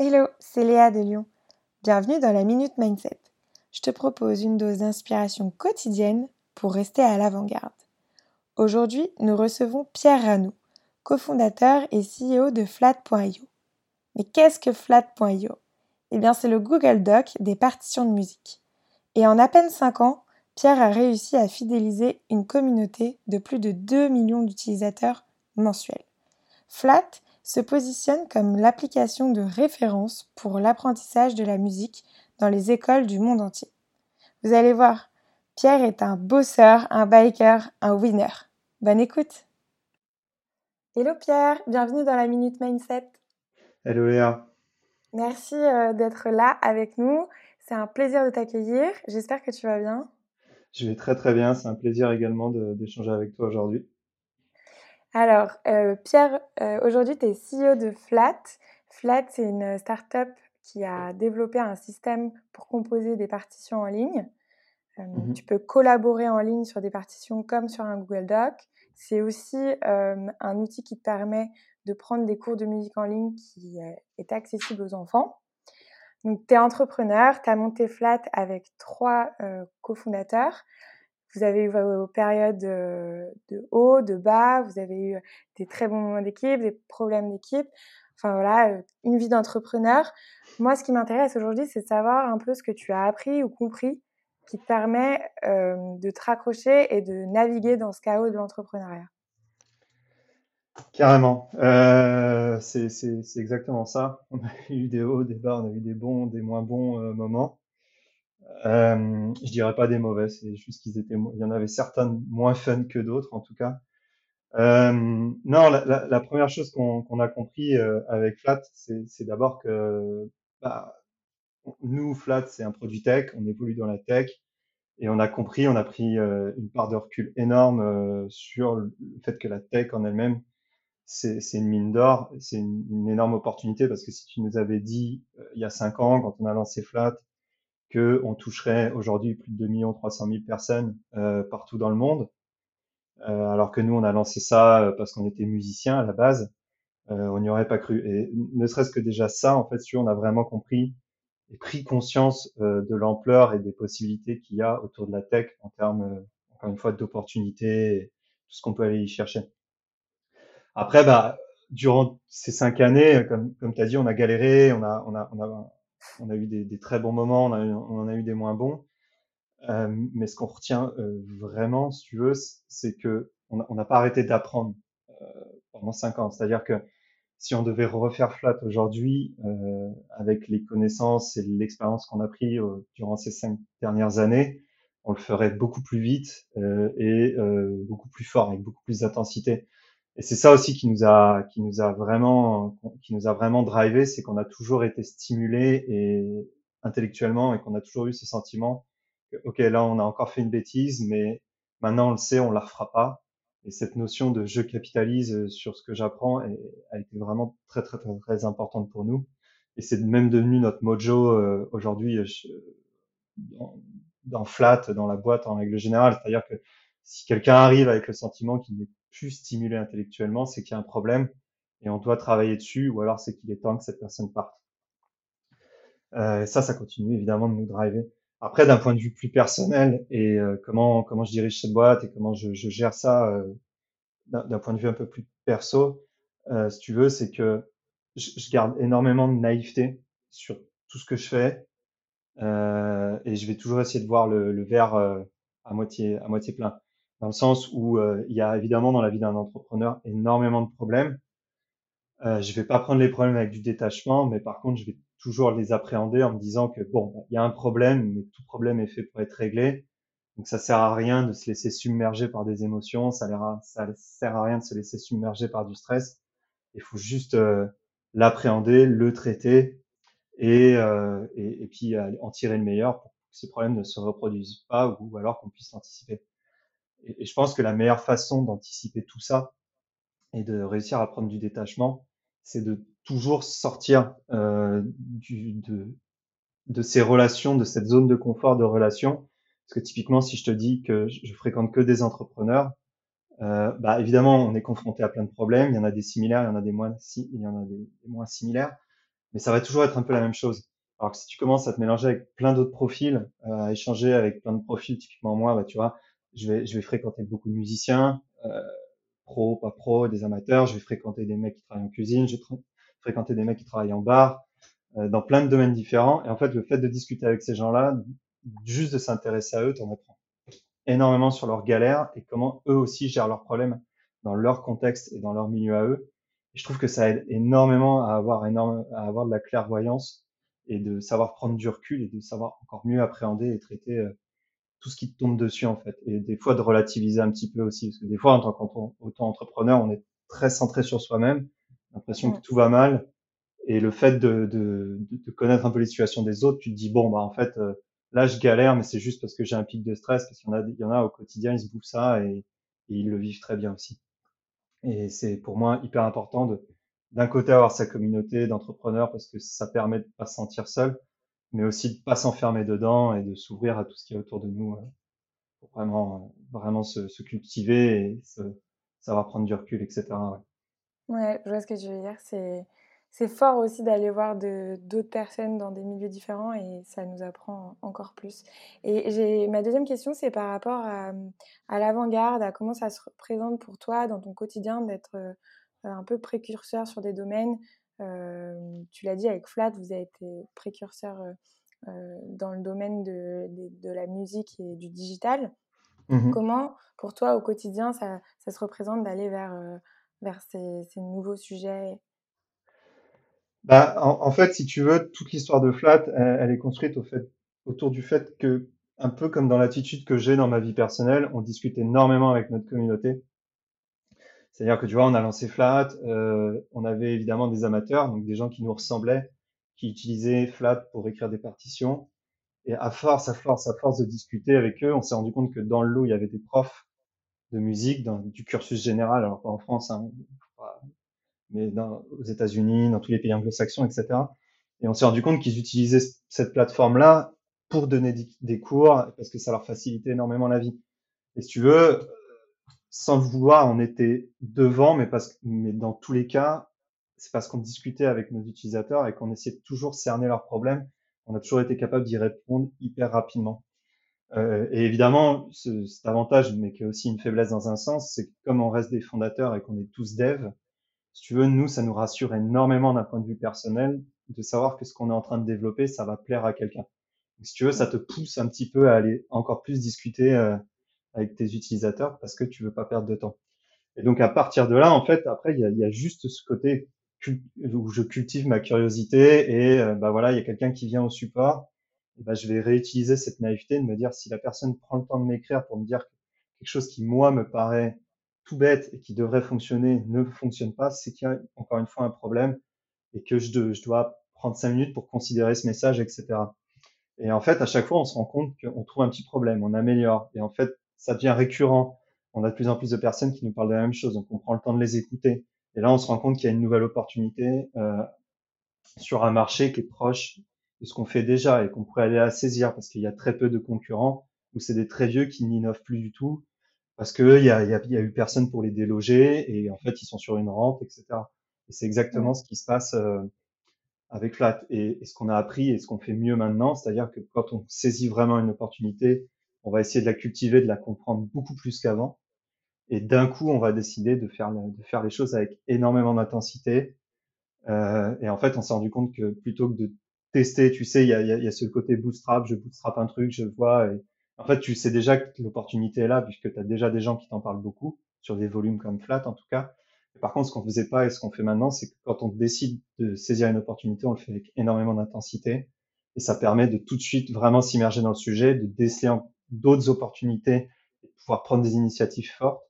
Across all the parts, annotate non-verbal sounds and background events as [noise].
Hello, c'est Léa de Lyon. Bienvenue dans la Minute Mindset. Je te propose une dose d'inspiration quotidienne pour rester à l'avant-garde. Aujourd'hui, nous recevons Pierre Ranou, cofondateur et CEO de Flat.io. Mais qu'est-ce que Flat.io Eh bien, c'est le Google Doc des partitions de musique. Et en à peine 5 ans, Pierre a réussi à fidéliser une communauté de plus de 2 millions d'utilisateurs mensuels. Flat se positionne comme l'application de référence pour l'apprentissage de la musique dans les écoles du monde entier. Vous allez voir, Pierre est un bosseur, un biker, un winner. Bonne écoute Hello Pierre, bienvenue dans la Minute Mindset. Hello Léa. Merci euh, d'être là avec nous. C'est un plaisir de t'accueillir. J'espère que tu vas bien. Je vais très très bien. C'est un plaisir également d'échanger avec toi aujourd'hui. Alors, euh, Pierre, euh, aujourd'hui, tu es CEO de Flat. Flat, c'est une start-up qui a développé un système pour composer des partitions en ligne. Euh, mmh tu peux collaborer en ligne sur des partitions comme sur un Google Doc. C'est aussi un outil qui te permet de prendre des cours de musique en ligne qui est accessible aux enfants. Donc, tu es entrepreneur, tu as monté Flat avec trois cofondateurs. Vous avez eu vos périodes de, haut, de bas, vous avez eu des très bons moments d'équipe, des problèmes d'équipe. Enfin voilà, une vie d'entrepreneur. Moi, ce qui m'intéresse aujourd'hui, c'est de savoir un peu ce que tu as appris ou compris qui te permet de te raccrocher et de naviguer dans ce chaos de l'entrepreneuriat. Carrément. Euh, c'est exactement ça. On a [laughs] eu des hauts, des bas, on a eu des bons, des moins bons moments. Euh, je dirais pas des mauvais, c'est juste qu'ils étaient, il y en avait certaines moins fun que d'autres en tout cas. Euh, non, la, première chose qu'on a compris euh, avec Flat, c'est d'abord que bah, nous, Flat, c'est un produit tech, on évolue dans la tech et on a compris, on a pris euh, une part de recul énorme euh, sur le fait que la tech en elle-même, c'est une mine d'or, c'est une, énorme opportunité parce que si tu nous avais dit il y a cinq ans, quand on a lancé Flat, que on toucherait aujourd'hui plus de 2 300 000 personnes euh, partout dans le monde, euh, alors que nous on a lancé ça euh, parce qu'on était musiciens à la base, on n'y aurait pas cru. Et ne serait-ce que déjà ça, en fait, si on a vraiment compris et pris conscience de l'ampleur et des possibilités qu'il y a autour de la tech en termes, encore une fois, d'opportunités, et tout ce qu'on peut aller y chercher. Après, bah, durant ces cinq années, comme, comme tu as dit, on a galéré, on a, on a, on a on a eu des, très bons moments, on, en a eu des moins bons. Euh, mais ce qu'on retient euh, vraiment, si tu veux, c'est que on n'a pas arrêté d'apprendre euh, pendant cinq ans. C'est-à-dire que si on devait refaire flat aujourd'hui, avec les connaissances et l'expérience qu'on a pris durant ces cinq dernières années, on le ferait beaucoup plus vite et beaucoup plus fort, avec beaucoup plus d'intensité et c'est ça aussi qui nous a qui nous a vraiment qui nous a vraiment drivé, c'est qu'on a toujours été stimulé et intellectuellement et qu'on a toujours eu ce sentiment que ok là on a encore fait une bêtise, mais maintenant on le sait, on la refera pas. Et cette notion de je capitalise sur ce que j'apprends a été vraiment très très très très importante pour nous. Et c'est même devenu notre mojo euh, aujourd'hui dans, dans Flat, dans la boîte en règle générale. C'est-à-dire que si quelqu'un arrive avec le sentiment qu'il n'est plus stimulé intellectuellement, c'est qu'il y a un problème et on doit travailler dessus, ou alors c'est qu'il est temps que cette personne parte. Euh, ça, ça continue évidemment de nous driver. Après, d'un point de vue plus personnel et euh, comment comment je dirige cette boîte et comment je, je gère ça euh, d'un point de vue un peu plus perso, euh, si tu veux, c'est que je, je, garde énormément de naïveté sur tout ce que je fais euh, et je vais toujours essayer de voir le, le verre à moitié à moitié plein dans le sens où euh, il y a évidemment dans la vie d'un entrepreneur énormément de problèmes. Euh, je vais pas prendre les problèmes avec du détachement, mais par contre, je vais toujours les appréhender en me disant que bon, il y a un problème, mais tout problème est fait pour être réglé. Donc ça sert à rien de se laisser submerger par des émotions, ça, ça sert à rien de se laisser submerger par du stress. Il faut juste euh, l'appréhender, le traiter et, euh, et, et, puis en tirer le meilleur pour que ces problèmes ne se reproduisent pas ou alors qu'on puisse l'anticiper. Et, je pense que la meilleure façon d'anticiper tout ça et de réussir à prendre du détachement, c'est de toujours sortir euh, du, de, de ces relations, de cette zone de confort de relation. Parce que typiquement, si je te dis que je fréquente que des entrepreneurs, euh, bah évidemment, on est confronté à plein de problèmes. Il y en a des similaires, il y en a des moins, il y en a des moins similaires. mais ça va toujours être un peu la même chose. Alors que si tu commences à te mélanger avec plein d'autres profils, euh, à échanger avec plein de profils, typiquement moi, bah, tu vois, je vais, je vais fréquenter beaucoup de musiciens, euh, pro, pas pro, des amateurs, je vais fréquenter des mecs qui travaillent en cuisine, je vais fréquenter des mecs qui travaillent en bar, euh, dans plein de domaines différents. Et en fait, le fait de discuter avec ces gens-là, juste de s'intéresser à eux, t'en apprends énormément sur leurs galères et comment eux aussi gèrent leurs problèmes dans leur contexte et dans leur milieu à eux. Et je trouve que ça aide énormément à avoir énorme, à avoir de la clairvoyance et de savoir prendre du recul et de savoir encore mieux appréhender et traiter euh, tout ce qui te tombe dessus en fait. Et des fois de relativiser un petit peu aussi, parce que des fois en tant qu'auto-entrepreneur, on est très centré sur soi-même, l'impression que tout va mal. Et le fait de, de, de, connaître un peu les situations des autres, tu te dis bon bah en fait euh, là je galère, mais c'est juste parce que j'ai un pic de stress, parce qu'il y en a, il y en a au quotidien, ils se bouffent ça et, et ils le vivent très bien aussi. Et c'est pour moi hyper important de d'un côté avoir sa communauté d'entrepreneurs parce que ça permet de pas se sentir seul, mais aussi de pas s'enfermer dedans et de s'ouvrir à tout ce qui est autour de nous euh, pour vraiment vraiment se, cultiver et savoir prendre du recul, etc. Ouais. je vois ce que tu veux dire. C'est c'est fort aussi d'aller voir d'autres personnes dans des milieux différents et ça nous apprend encore plus. Et j'ai ma deuxième question, c'est par rapport à, à l'avant-garde, à comment ça se présente pour toi dans ton quotidien d'être euh, un peu précurseur sur des domaines. Tu l'as dit avec Flat, vous avez été précurseur dans le domaine de, de, la musique et du digital. Mmh comment, pour toi, au quotidien, ça, ça se représente d'aller vers, vers ces, ces nouveaux sujets? Bah, en, fait, si tu veux, toute l'histoire de Flat, elle, est construite au fait, autour du fait que, un peu comme dans l'attitude que j'ai dans ma vie personnelle, on discute énormément avec notre communauté. C'est-à-dire que tu vois, on a lancé Flat, euh, on avait évidemment des amateurs, donc des gens qui nous ressemblaient, qui utilisaient Flat pour écrire des partitions. Et à force, à force, à force de discuter avec eux, on s'est rendu compte que dans le lot, il y avait des profs de musique, du cursus général, alors pas en France, hein, mais aux États-Unis, dans tous les pays anglo-saxons, etc. Et on s'est rendu compte qu'ils utilisaient cette plateforme-là pour donner des cours parce que ça leur facilitait énormément la vie. Et si tu veux, sans vouloir, on était devant, mais parce mais dans tous les cas, c'est parce qu'on discutait avec nos utilisateurs et qu'on essayait de toujours cerner leurs problèmes. On a toujours été capable d'y répondre hyper rapidement. Euh, et évidemment, ce, cet avantage, mais qui est aussi une faiblesse dans un sens, c'est que comme on reste des fondateurs et qu'on est tous devs, si tu veux, nous, ça nous rassure énormément d'un point de vue personnel de savoir que ce qu'on est en train de développer, ça va plaire à quelqu'un. Si tu veux, ça te pousse un petit peu à aller encore plus discuter euh, avec tes utilisateurs parce que tu veux pas perdre de temps. Et donc à partir de là, en fait, après, il y a, y a, juste ce côté où je cultive ma curiosité et euh, bah voilà, il y a quelqu'un qui vient au support. Bah, je vais réutiliser cette naïveté de me dire si la personne prend le temps de m'écrire pour me dire quelque chose qui moi me paraît tout bête et qui devrait fonctionner ne fonctionne pas, c'est qu'il y a encore une fois un problème et que je, je dois prendre cinq minutes pour considérer ce message, etc. Et en fait, à chaque fois, on se rend compte qu'on trouve un petit problème, on améliore. Et en fait, ça devient récurrent. On a de plus en plus de personnes qui nous parlent de la même chose, donc on prend le temps de les écouter. Et là, on se rend compte qu'il y a une nouvelle opportunité euh, sur un marché qui est proche de ce qu'on fait déjà et qu'on pourrait aller à saisir parce qu'il y a très peu de concurrents ou c'est des très vieux qui n'innovent plus du tout parce que il y a, y, a, y a, eu personne pour les déloger et en fait ils sont sur une rente, etc. Et c'est exactement ce qui se passe euh, avec Flat. Et, ce qu'on a appris et ce qu'on fait mieux maintenant, c'est-à-dire que quand on saisit vraiment une opportunité, on va essayer de la cultiver, de la comprendre beaucoup plus qu'avant. Et d'un coup, on va décider de faire, de faire les choses avec énormément d'intensité. Euh, et en fait, on s'est rendu compte que plutôt que de tester, tu sais, il y a, y a, ce côté bootstrap, je bootstrap un truc, je vois, et, en fait, tu sais déjà que l'opportunité est là, puisque tu as déjà des gens qui t'en parlent beaucoup, sur des volumes comme Flat en tout cas. par contre, ce qu'on faisait pas et ce qu'on fait maintenant, c'est que quand on décide de saisir une opportunité, on le fait avec énormément d'intensité. Et ça permet de tout de suite vraiment s'immerger dans le sujet, de déceler d'autres opportunités, de pouvoir prendre des initiatives fortes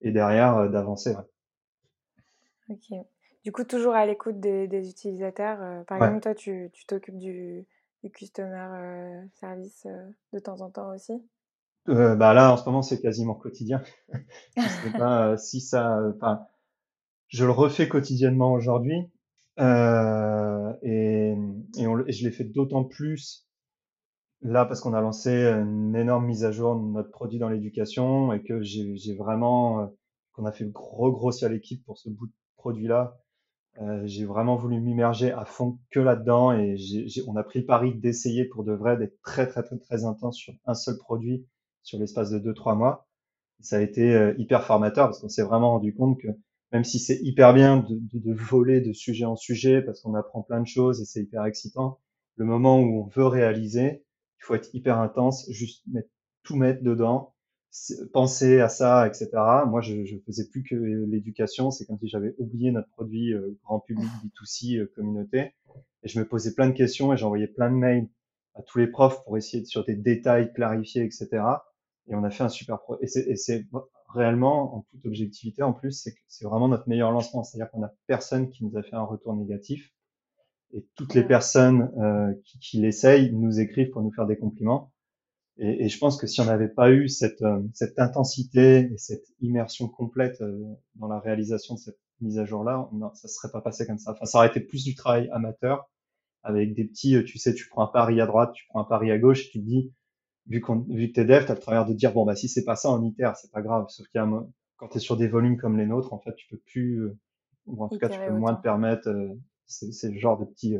et derrière euh, d'avancer. Ok. Du coup, toujours à l'écoute des, utilisateurs. Euh, par exemple, toi, tu t'occupes du, du customer euh, service de temps en temps aussi? Bah là, en ce moment, c'est quasiment quotidien. [laughs] je sais pas si ça. Je le refais quotidiennement aujourd'hui, euh, et, et, on, et, je l'ai fait d'autant plus là parce qu'on a lancé une énorme mise à jour de notre produit dans l'éducation et que j'ai vraiment qu'on a fait gros grossir l'équipe pour ce bout de produit là Euh, j'ai vraiment voulu m'immerger à fond que là-dedans et j'ai, j'ai- on a pris le pari d'essayer pour de vrai d'être très très très très intense sur un seul produit sur l'espace de deux trois mois. Ça a été euh, hyper formateur parce qu'on s'est vraiment rendu compte que même si c'est hyper bien de, de, de voler de sujet en sujet parce qu'on apprend plein de choses et c'est hyper excitant, le moment où on veut réaliser, il faut être hyper intense, juste mettre, tout mettre dedans penser à ça, etc. Moi, je, je faisais plus que l'éducation. C'est comme si j'avais oublié notre produit euh, grand public B2C euh, communauté. Et je me posais plein de questions et j'envoyais plein de mails à tous les profs pour essayer de, sur des détails clarifiés, etc. Et on a fait un super pro. Et c'est réellement, en toute objectivité, en plus, c'est c'est vraiment notre meilleur lancement. C'est-à-dire qu'on a personne qui nous a fait un retour négatif. Et toutes les personnes euh, qui, qui l'essayent nous écrivent pour nous faire des compliments. Et, et, je pense que si on n'avait pas eu cette, euh, cette intensité et cette immersion complète euh, dans la réalisation de cette mise à jour-là, ça serait pas passé comme ça. Enfin, ça aurait été plus du travail amateur avec des petits, euh, tu sais, tu prends un pari à droite, tu prends un pari à gauche, et tu te dis, vu, qu'on, vu que t'es dev, t'as le travers de dire, bon, bah, si c'est pas ça, en itère, c'est pas grave. Sauf qu'il y a un, quand t'es sur des volumes comme les nôtres, en fait, tu peux plus, ou en tout cas, tu peux moins te permettre, c'est, le genre de petits,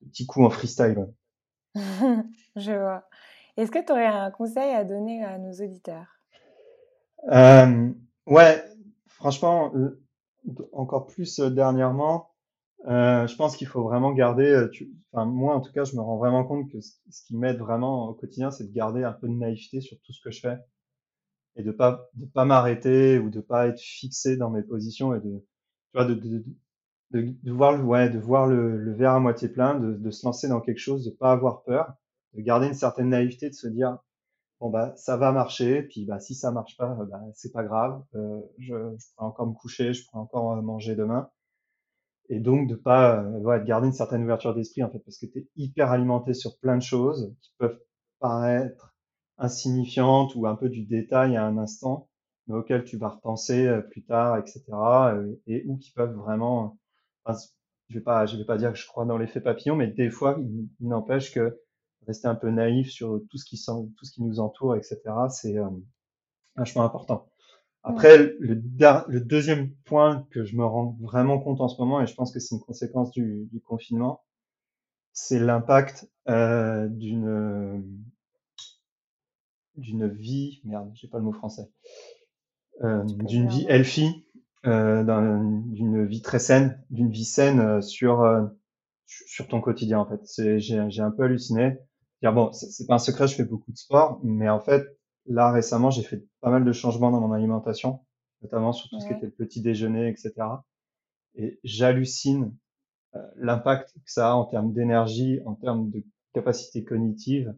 petits coups en freestyle. [laughs] Je vois. Est-ce que tu aurais un conseil à donner à nos auditeurs? Euh, Ouais, franchement, encore plus euh, dernièrement, euh, je pense qu'il faut vraiment garder. Euh, tu, enfin, moi, en tout cas, je me rends vraiment compte que ce, qui m'aide vraiment au quotidien, c'est de garder un peu de naïveté sur tout ce que je fais et de pas de pas m'arrêter ou de pas être fixé dans mes positions et de tu vois de, de, de, de voir le ouais de voir le, le verre à moitié plein, de, de se lancer dans quelque chose, de pas avoir peur de garder une certaine naïveté, de se dire bon bah ça va marcher, puis bah si ça marche pas, bah c'est pas grave, euh, je, je, pourrais encore me coucher, je pourrais encore euh, manger demain, et donc de pas euh, ouais, de garder une certaine ouverture d'esprit en fait, parce que tu es hyper alimenté sur plein de choses qui peuvent paraître insignifiantes ou un peu du détail à un instant, mais auxquelles tu vas repenser euh, plus tard, etc. et ou qui peuvent vraiment, enfin, je vais pas, je vais pas dire que je crois dans l'effet papillon, mais des fois, il, il n'empêche que rester un peu naïf sur tout ce qui, tout ce qui nous entoure, etc. C'est euh, vachement important. Après, le, le, deuxième point que je me rends vraiment compte en ce moment, et je pense que c'est une conséquence du, du confinement, c'est l'impact euh, d'une d'une vie, merde, j'ai pas le mot français, euh, d'une vie healthy, d'une vie très saine, d'une vie saine euh, sur euh, sur ton quotidien en fait. C'est j'ai un peu halluciné bon, c'est pas un secret, je fais beaucoup de sport, mais en fait, là récemment, j'ai fait pas mal de changements dans mon alimentation, notamment sur tout ce qui était le petit déjeuner, etc. Et j'hallucine euh, l'impact que ça a en termes d'énergie, en termes de capacité cognitive,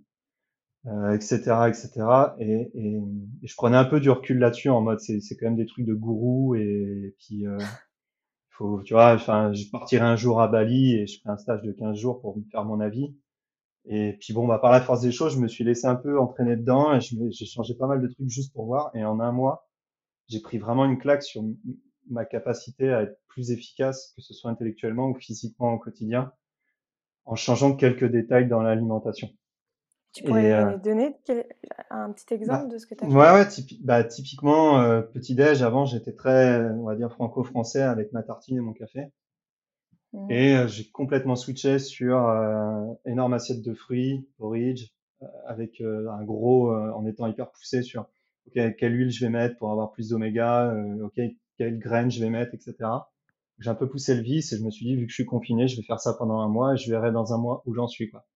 euh, etc., etc. Et, et, je prenais un peu du recul là-dessus en mode c'est c'est quand même des trucs de gourou et, puis euh, faut tu vois enfin je partirai un jour à Bali et je ferai un stage de 15 jours pour me faire mon avis et puis bon, bah, par la force des choses, je me suis laissé un peu entraîner dedans et j'ai changé pas mal de trucs juste pour voir. Et en un mois, j'ai pris vraiment une claque sur ma capacité à être plus efficace, que ce soit intellectuellement ou physiquement au quotidien, en changeant quelques détails dans l'alimentation. Tu pourrais euh, donner un petit exemple bah, de ce que tu as fait? Ouais, ouais bah, typiquement, euh, petit-déj, avant, j'étais très, on va dire, franco-français avec ma tartine et mon café. Mmh. Et euh, j'ai complètement switché sur euh, énorme assiette de fruits, porridge, euh, avec euh, un gros, en étant hyper poussé sur ok quelle huile je vais mettre pour avoir plus d'oméga, ok quelle graine je vais mettre, etc. J'ai un peu poussé le vice et je me suis dit vu que je suis confiné, je vais faire ça pendant un mois et je verrai dans un mois où j'en suis quoi.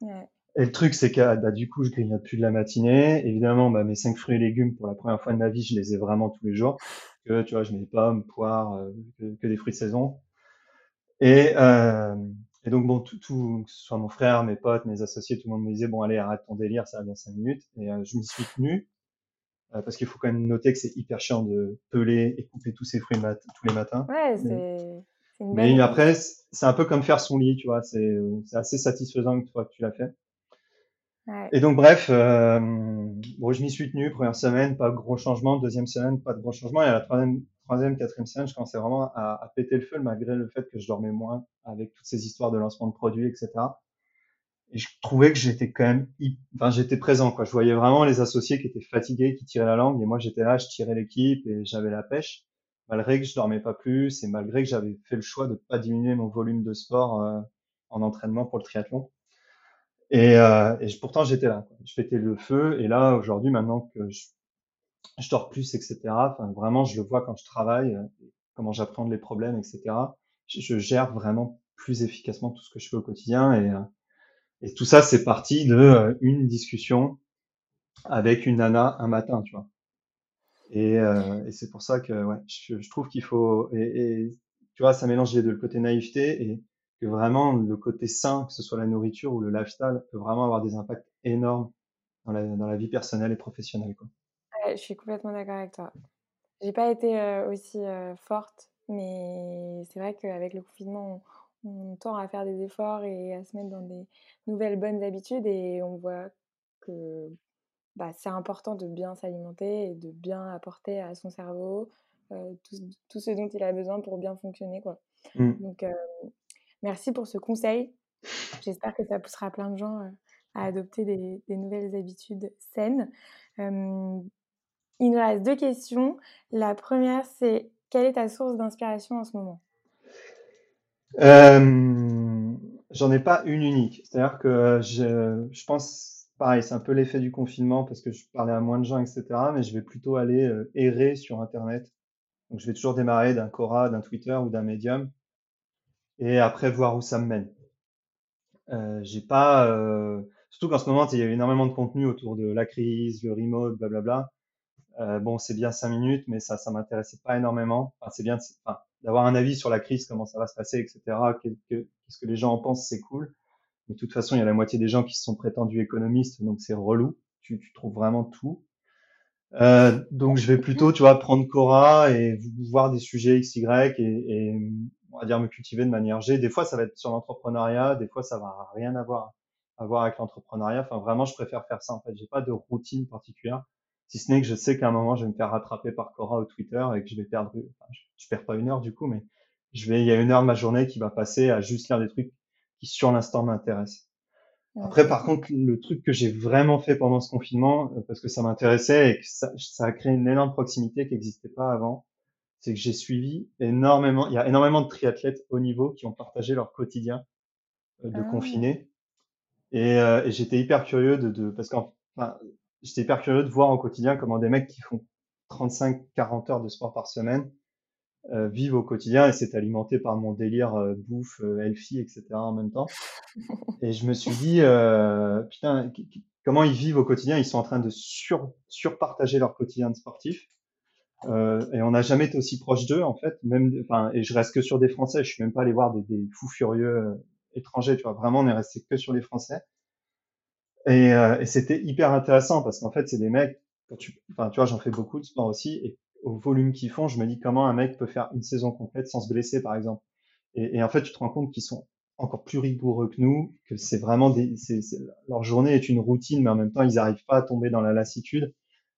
Ouais. Et le truc, c'est que bah, du coup, je grignote plus de la matinée. Évidemment, bah, mes cinq fruits et légumes, pour la première fois de ma vie, je les ai vraiment tous les jours. Que tu vois, je mets pommes, poires, que, que, des fruits de saison. Et, euh, et donc, bon, tout, tout, que ce soit mon frère, mes potes, mes associés, tout le monde me disait, bon, allez, arrête ton délire, ça va bien cinq minutes. Et euh, je m'y suis tenu, euh, parce qu'il faut quand même noter que c'est hyper chiant de peler et couper tous ces fruits tous les matins. Ouais, c'est. Mais, mais après, c'est un peu comme faire son lit, tu vois, c'est assez satisfaisant une fois que tu l'as fait. Et donc, bref, euh, bon, je m'y suis tenu. Première semaine, pas de gros changement. Deuxième semaine, pas de gros changement. Et à la troisième, troisième, quatrième semaine, je commençais vraiment à, à, péter le feu malgré le fait que je dormais moins avec toutes ces histoires de lancement de produits, etc. Et je trouvais que j'étais quand même, enfin, j'étais présent, quoi. Je voyais vraiment les associés qui étaient fatigués, qui tiraient la langue, et moi, j'étais là, je tirais l'équipe et j'avais la pêche, malgré que je dormais pas plus et malgré que j'avais fait le choix de pas diminuer mon volume de sport euh, en entraînement pour le triathlon. Et, euh, et pourtant, j'étais là. Quoi. Je fêtais le feu. Et là, aujourd'hui, maintenant que je, je dors plus, etc., vraiment, je le vois quand je travaille, euh, comment j'apprends les problèmes, etc. Je, gère vraiment plus efficacement tout ce que je fais au quotidien. Et, et tout ça, c'est parti de une discussion avec une nana un matin, tu vois. Et, euh, et c'est pour ça que ouais, je, je trouve qu'il faut et, et, tu vois ça mélange les deux le côté naïveté et que vraiment le côté sain que ce soit la nourriture ou le lifestyle peut vraiment avoir des impacts énormes dans la, dans la vie personnelle et professionnelle quoi. Ouais, je suis complètement d'accord avec toi. J'ai pas été euh, aussi euh, forte, mais c'est vrai qu'avec le confinement, on, on, tend à faire des efforts et à se mettre dans des nouvelles bonnes habitudes et on voit que bah, c'est important de bien s'alimenter et de bien apporter à son cerveau euh, tout, tout, ce dont il a besoin pour bien fonctionner. Quoi. Mmh. Donc, merci pour ce conseil. J'espère que ça poussera plein de gens euh, à adopter des, nouvelles habitudes saines. Euh, il nous reste deux questions. La première, c'est quelle est ta source d'inspiration en ce moment? J'en ai pas une unique. C'est-à-dire que je, je pense pareil, c'est un peu l'effet du confinement parce que je parlais à moins de gens, etc. Mais je vais plutôt aller euh, errer sur Internet. Donc, je vais toujours démarrer d'un Quora, d'un Twitter ou d'un Medium et après voir où ça me mène. Euh, j'ai pas, euh, surtout qu'en ce moment, il y a énormément de contenu autour de la crise, le remote, blablabla. Euh, bon, c'est bien cinq minutes, mais ça, ça m'intéressait pas énormément. Enfin, c'est bien enfin, d'avoir un avis sur la crise, comment ça va se passer, etc. Qu'est-ce que les gens en pensent, c'est cool. Mais de toute façon, il y a la moitié des gens qui sont prétendus économistes, donc c'est relou. Tu, tu, trouves vraiment tout. Euh, donc je vais plutôt, tu vois, prendre Cora et voir des sujets X, Y et, et, on va dire me cultiver de manière G. Des fois, ça va être sur l'entrepreneuriat, des fois, ça va rien avoir à voir avec l'entrepreneuriat. Enfin, vraiment, je préfère faire ça. En fait, j'ai pas de routine particulière, si ce n'est que je sais qu'à un moment, je vais me faire rattraper par Cora ou Twitter et que je vais perdre. Enfin, je, je perds pas une heure du coup, mais je vais, il y a une heure de ma journée qui va passer à juste lire des trucs qui sur l'instant m'intéresse. Après, par contre, le truc que j'ai vraiment fait pendant ce confinement, euh, parce que ça m'intéressait et que ça, ça, a créé une énorme proximité qui n'existait pas avant, c'est que j'ai suivi énormément, il y a énormément de triathlètes haut niveau qui ont partagé leur quotidien euh, de ah. confiné. Et, euh, et j'étais hyper curieux de, de parce qu'en enfin, j'étais hyper curieux de voir au quotidien comment des mecs qui font 35-40 heures de sport par semaine euh, vivent au quotidien et c'est alimenté par mon délire euh, bouffe, euh, healthy, etc. en même temps. [laughs] Et je me suis dit, euh, putain, comment ils vivent au quotidien? Ils sont en train de sur, surpartager leur quotidien de sportif. Euh, et on n'a jamais été aussi proche d'eux en fait. Même, enfin, et je reste que sur des Français. Je suis même pas allé voir des, des fous furieux euh, étrangers. Tu vois, vraiment, on est resté que sur les Français. Et, et c'était hyper intéressant parce qu'en fait, c'est des mecs. Quand tu, enfin, tu vois, j'en fais beaucoup de sport aussi. Et au volume qu'ils font, je me dis comment un mec peut faire une saison complète sans se blesser, par exemple. Et, et en fait, tu te rends compte qu'ils sont encore plus rigoureux que nous, que c'est vraiment des, c'est, leur journée est une routine, mais en même temps, ils n'arrivent pas à tomber dans la lassitude.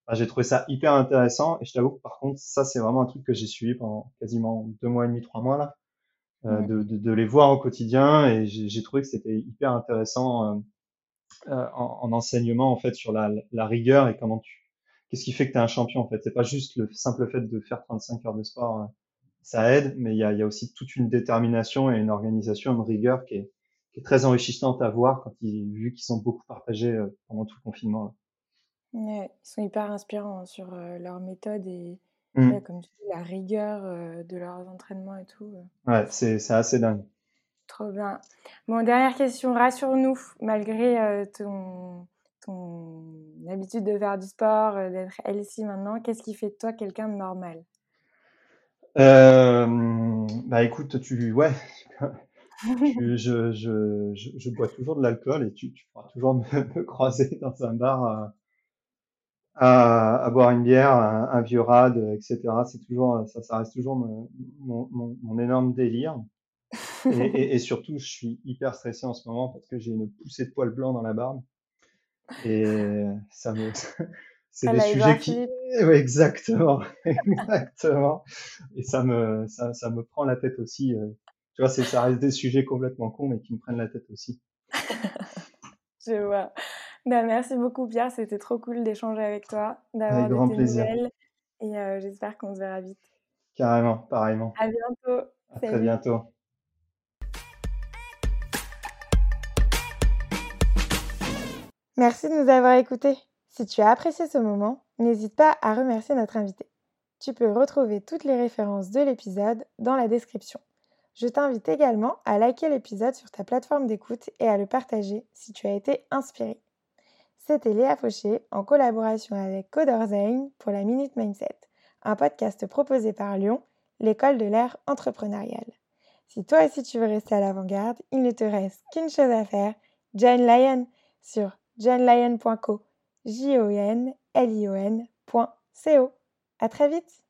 Enfin, j'ai trouvé ça hyper intéressant. Et je t'avoue que par contre, ça, c'est vraiment un truc que j'ai suivi pendant quasiment deux mois et demi, trois mois là, euh, de, de, de, les voir au quotidien. Et j'ai, trouvé que c'était hyper intéressant euh, euh, en, en, enseignement en fait sur la, la rigueur et comment tu qu'est-ce qui fait que tu es un champion en fait C'est pas juste le simple fait de faire 35 heures de sport, euh, ça aide, mais il y a, y a, aussi toute une détermination et une organisation, une rigueur qui est, qui est très enrichissante à voir quand ils, vu qu'ils sont beaucoup partagés euh, pendant tout le confinement. Là. Ouais, ils sont hyper inspirants sur euh, leur méthode et mmh. ouais, comme tu dis, la rigueur de leurs entraînements et tout. Ouais, c'est assez dingue. Trop bien. Bon, dernière question, rassure-nous, malgré ton, ton habitude de faire du sport, euh, d'être healthy maintenant, qu'est-ce qui fait de toi quelqu'un de normal? Bah écoute, tu ouais, [laughs] je, je, je, je, bois toujours de l'alcool et tu, tu pourras toujours me, me, croiser dans un bar à, à boire une bière, un, un, vieux rad, etc. C'est toujours ça, ça reste toujours mon, mon, mon énorme délire. Et, et, et, surtout, je suis hyper stressé en ce moment parce que j'ai une poussée de poils blancs dans la barbe. Et ça me, [laughs] c'est des sujets qui, [laughs] oui, exactement, [laughs] exactement. Et ça me, ça, ça, me prend la tête aussi. Euh, tu vois, c'est, ça reste des sujets complètement cons, mais qui me prennent la tête aussi. Je vois. Ben, merci beaucoup, Pierre. C'était trop cool d'échanger avec toi, d'avoir de tes plaisir. nouvelles. Et euh, j'espère qu'on se verra vite. Carrément, pareillement. À bientôt. À très bientôt. Merci de nous avoir écoutés. Si tu as apprécié ce moment, n'hésite pas à remercier notre invité. Tu peux retrouver toutes les références de l'épisode dans la description. Je t'invite également à liker l'épisode sur ta plateforme d'écoute et à le partager si tu as été inspiré. C'était Léa Fauché en collaboration avec Coderzain pour la Minute Mindset, un podcast proposé par Lyon, l'école de l'ère entrepreneuriale. Si toi aussi tu veux rester à l'avant-garde, il ne te reste qu'une chose à faire, join Lion sur johnlion.co, j o n l i o. À très vite